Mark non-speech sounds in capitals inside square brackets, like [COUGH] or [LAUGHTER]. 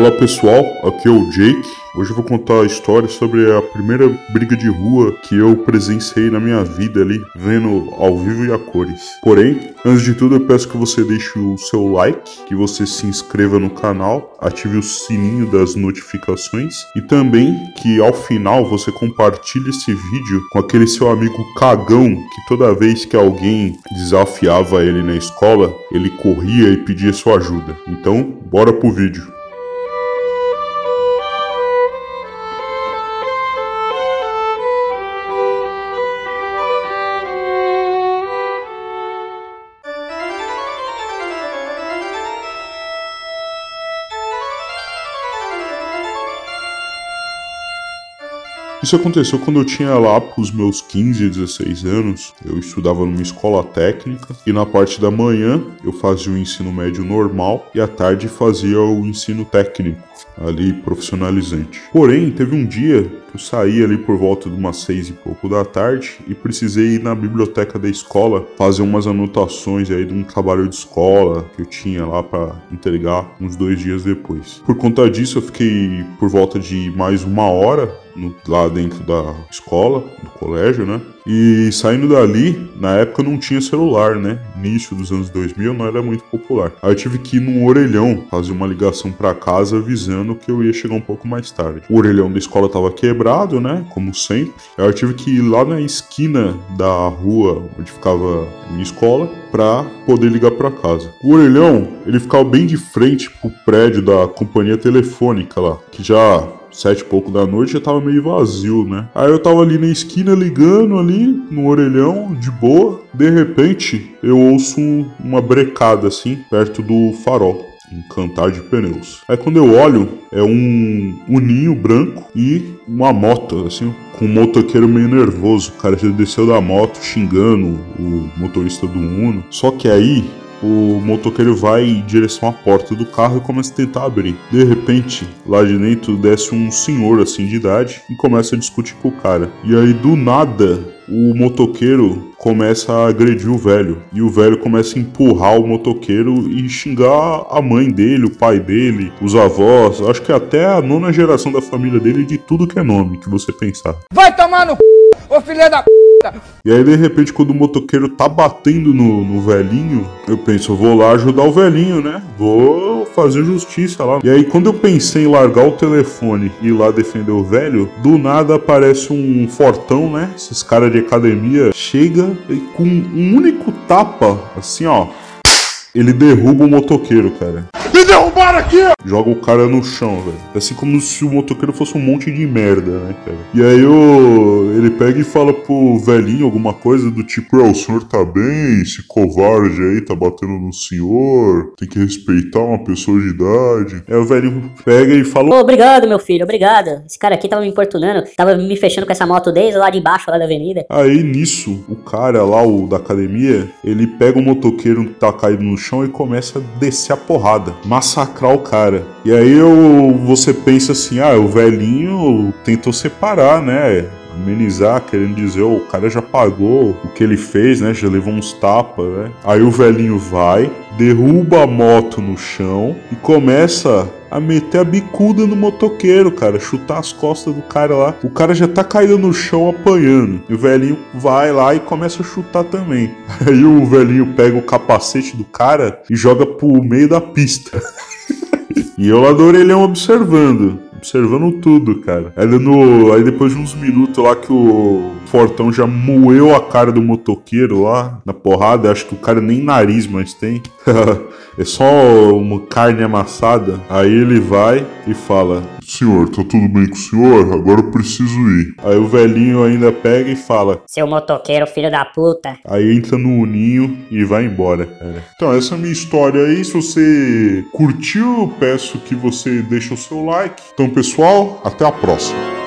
Olá pessoal, aqui é o Jake. Hoje eu vou contar a história sobre a primeira briga de rua que eu presenciei na minha vida ali, vendo ao vivo e a cores. Porém, antes de tudo eu peço que você deixe o seu like, que você se inscreva no canal, ative o sininho das notificações e também que ao final você compartilhe esse vídeo com aquele seu amigo cagão que toda vez que alguém desafiava ele na escola, ele corria e pedia sua ajuda. Então, bora pro vídeo. Isso aconteceu quando eu tinha lá pros meus 15, 16 anos. Eu estudava numa escola técnica e na parte da manhã eu fazia o ensino médio normal e à tarde fazia o ensino técnico, ali profissionalizante. Porém, teve um dia que eu saí ali por volta de umas seis e pouco da tarde e precisei ir na biblioteca da escola fazer umas anotações aí de um trabalho de escola que eu tinha lá para entregar uns dois dias depois. Por conta disso, eu fiquei por volta de mais uma hora no, lá dentro da escola, do colégio, né? E saindo dali, na época não tinha celular, né? Início dos anos 2000 não era muito popular. Aí eu tive que ir num orelhão fazer uma ligação para casa avisando que eu ia chegar um pouco mais tarde. O orelhão da escola tava quebrado, né? Como sempre. Aí eu tive que ir lá na esquina da rua onde ficava a minha escola para poder ligar para casa. O orelhão, ele ficava bem de frente pro prédio da companhia telefônica lá, que já sete e pouco da noite já tava meio vazio, né? Aí eu tava ali na esquina ligando ali no orelhão, de boa. De repente, eu ouço uma brecada assim, perto do farol um cantar de pneus. Aí quando eu olho, é um uninho branco e uma moto, assim, com um motoqueiro meio nervoso. O cara já desceu da moto xingando o motorista do Uno. Só que aí o motoqueiro vai em direção à porta do carro e começa a tentar abrir. De repente, lá de dentro desce um senhor assim de idade e começa a discutir com o cara. E aí do nada, o motoqueiro começa a agredir o velho. E o velho começa a empurrar o motoqueiro e xingar a mãe dele, o pai dele, os avós, acho que até a nona geração da família dele de tudo que é nome que você pensar. Vai tomar no c... ô filha da p... E aí, de repente, quando o motoqueiro tá batendo no, no velhinho, eu penso, vou lá ajudar o velhinho, né? Vou fazer justiça lá. E aí, quando eu pensei em largar o telefone e ir lá defender o velho, do nada aparece um fortão, né? Esses caras de academia chega e com um único tapa, assim, ó, ele derruba o motoqueiro, cara. Me derrubaram aqui! Joga o cara no chão, velho. Assim como se o motoqueiro fosse um monte de merda, né, cara? E aí o... ele pega e fala pro velhinho alguma coisa do tipo: É, o senhor tá bem? Esse covarde aí tá batendo no senhor. Tem que respeitar uma pessoa de idade. Aí o velhinho pega e fala: Ô, obrigado, meu filho, obrigado. Esse cara aqui tava me importunando, tava me fechando com essa moto desde lá de baixo, lá da avenida. Aí nisso, o cara lá, o da academia, ele pega o motoqueiro que tá caído no chão e começa a descer a porrada, massacrar o cara. E aí eu, você pensa assim: ah, o velhinho tentou separar, né? Amenizar, querendo dizer, oh, o cara já pagou o que ele fez, né? Já levou uns tapas, né? Aí o velhinho vai, derruba a moto no chão e começa a meter a bicuda no motoqueiro, cara, chutar as costas do cara lá. O cara já tá caído no chão apanhando. E o velhinho vai lá e começa a chutar também. [LAUGHS] Aí o velhinho pega o capacete do cara e joga pro meio da pista. [LAUGHS] e eu lá do orelhão observando observando tudo, cara. Aí, no, aí depois de uns minutos lá que o Fortão já moeu a cara do motoqueiro lá na porrada, acho que o cara nem nariz mais tem. [LAUGHS] é só uma carne amassada. Aí ele vai e fala: Senhor, tá tudo bem com o senhor? Agora eu preciso ir. Aí o velhinho ainda pega e fala: Seu motoqueiro, filho da puta. Aí entra no uninho e vai embora, cara. Então, essa é a minha história aí. Se você curtiu, peço que você deixe o seu like. Então, pessoal, até a próxima.